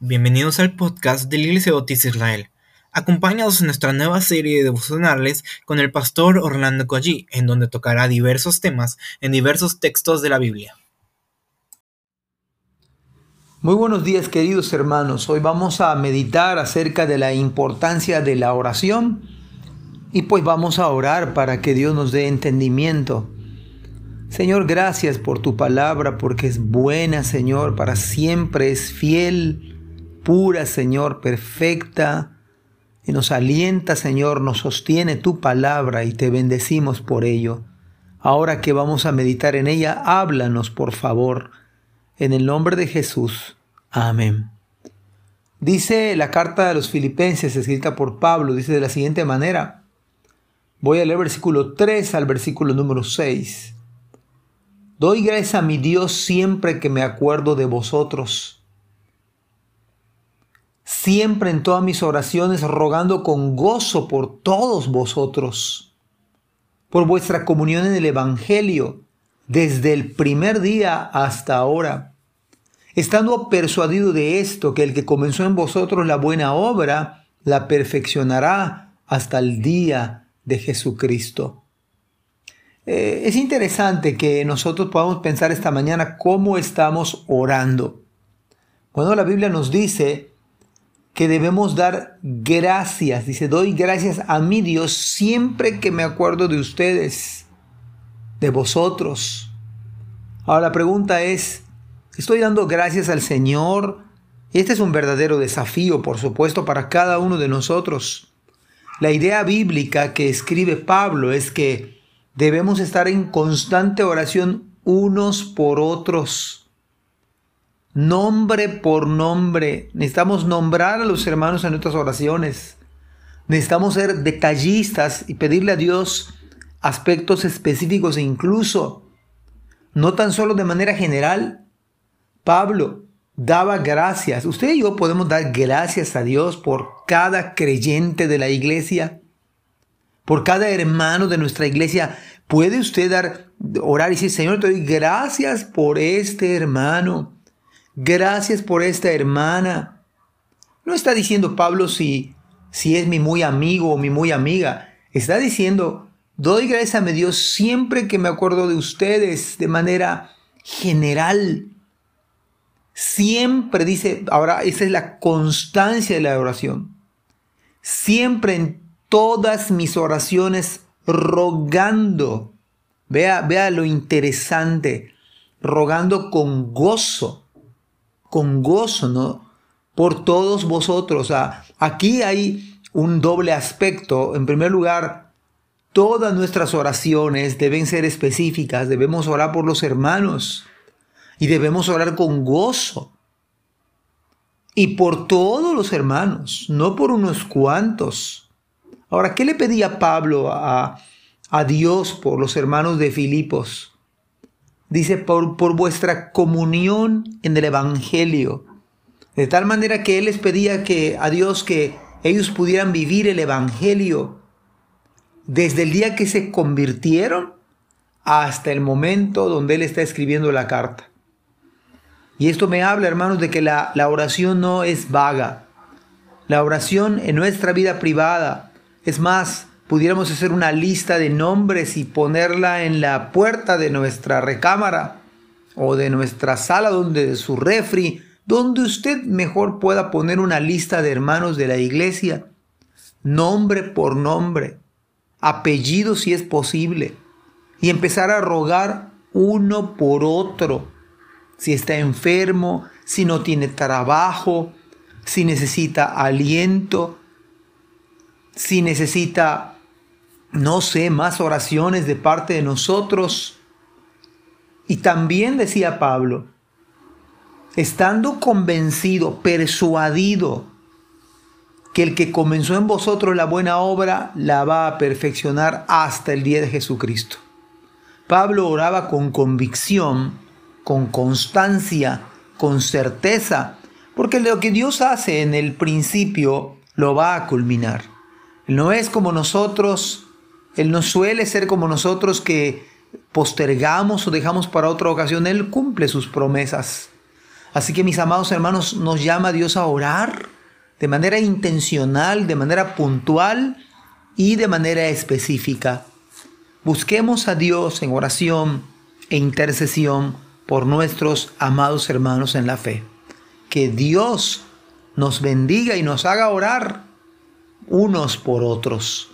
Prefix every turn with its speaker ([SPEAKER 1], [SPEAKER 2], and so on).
[SPEAKER 1] Bienvenidos al podcast de la Iglesia Bautista Israel. Acompáñanos en nuestra nueva serie de devocionales con el pastor Orlando Collí, en donde tocará diversos temas en diversos textos de la Biblia.
[SPEAKER 2] Muy buenos días queridos hermanos. Hoy vamos a meditar acerca de la importancia de la oración y pues vamos a orar para que Dios nos dé entendimiento. Señor, gracias por tu palabra porque es buena, Señor, para siempre es fiel pura, Señor, perfecta, y nos alienta, Señor, nos sostiene tu palabra y te bendecimos por ello. Ahora que vamos a meditar en ella, háblanos, por favor, en el nombre de Jesús. Amén. Dice la carta de los filipenses escrita por Pablo, dice de la siguiente manera. Voy a leer versículo 3 al versículo número 6. Doy gracias a mi Dios siempre que me acuerdo de vosotros siempre en todas mis oraciones rogando con gozo por todos vosotros, por vuestra comunión en el Evangelio, desde el primer día hasta ahora, estando persuadido de esto, que el que comenzó en vosotros la buena obra, la perfeccionará hasta el día de Jesucristo. Eh, es interesante que nosotros podamos pensar esta mañana cómo estamos orando. Cuando la Biblia nos dice que debemos dar gracias. Dice, doy gracias a mi Dios siempre que me acuerdo de ustedes, de vosotros. Ahora la pregunta es, ¿estoy dando gracias al Señor? Este es un verdadero desafío, por supuesto, para cada uno de nosotros. La idea bíblica que escribe Pablo es que debemos estar en constante oración unos por otros nombre por nombre. Necesitamos nombrar a los hermanos en nuestras oraciones. Necesitamos ser detallistas y pedirle a Dios aspectos específicos e incluso, no tan solo de manera general. Pablo daba gracias. Usted y yo podemos dar gracias a Dios por cada creyente de la iglesia, por cada hermano de nuestra iglesia. ¿Puede usted dar, orar y decir, Señor, te doy gracias por este hermano? Gracias por esta hermana. No está diciendo Pablo si, si es mi muy amigo o mi muy amiga. Está diciendo, doy gracias a mi Dios siempre que me acuerdo de ustedes de manera general. Siempre dice, ahora esa es la constancia de la oración. Siempre en todas mis oraciones rogando. Vea, vea lo interesante, rogando con gozo con gozo, ¿no? Por todos vosotros. aquí hay un doble aspecto. En primer lugar, todas nuestras oraciones deben ser específicas. Debemos orar por los hermanos y debemos orar con gozo. Y por todos los hermanos, no por unos cuantos. Ahora, ¿qué le pedía Pablo a, a Dios por los hermanos de Filipos? Dice, por, por vuestra comunión en el Evangelio. De tal manera que Él les pedía que a Dios que ellos pudieran vivir el Evangelio desde el día que se convirtieron hasta el momento donde Él está escribiendo la carta. Y esto me habla, hermanos, de que la, la oración no es vaga. La oración en nuestra vida privada, es más, pudiéramos hacer una lista de nombres y ponerla en la puerta de nuestra recámara o de nuestra sala donde de su refri, donde usted mejor pueda poner una lista de hermanos de la iglesia, nombre por nombre, apellido si es posible, y empezar a rogar uno por otro, si está enfermo, si no tiene trabajo, si necesita aliento, si necesita no sé, más oraciones de parte de nosotros. Y también decía Pablo, estando convencido, persuadido, que el que comenzó en vosotros la buena obra la va a perfeccionar hasta el día de Jesucristo. Pablo oraba con convicción, con constancia, con certeza, porque lo que Dios hace en el principio lo va a culminar. No es como nosotros él no suele ser como nosotros que postergamos o dejamos para otra ocasión. Él cumple sus promesas. Así que mis amados hermanos, nos llama Dios a orar de manera intencional, de manera puntual y de manera específica. Busquemos a Dios en oración e intercesión por nuestros amados hermanos en la fe. Que Dios nos bendiga y nos haga orar unos por otros.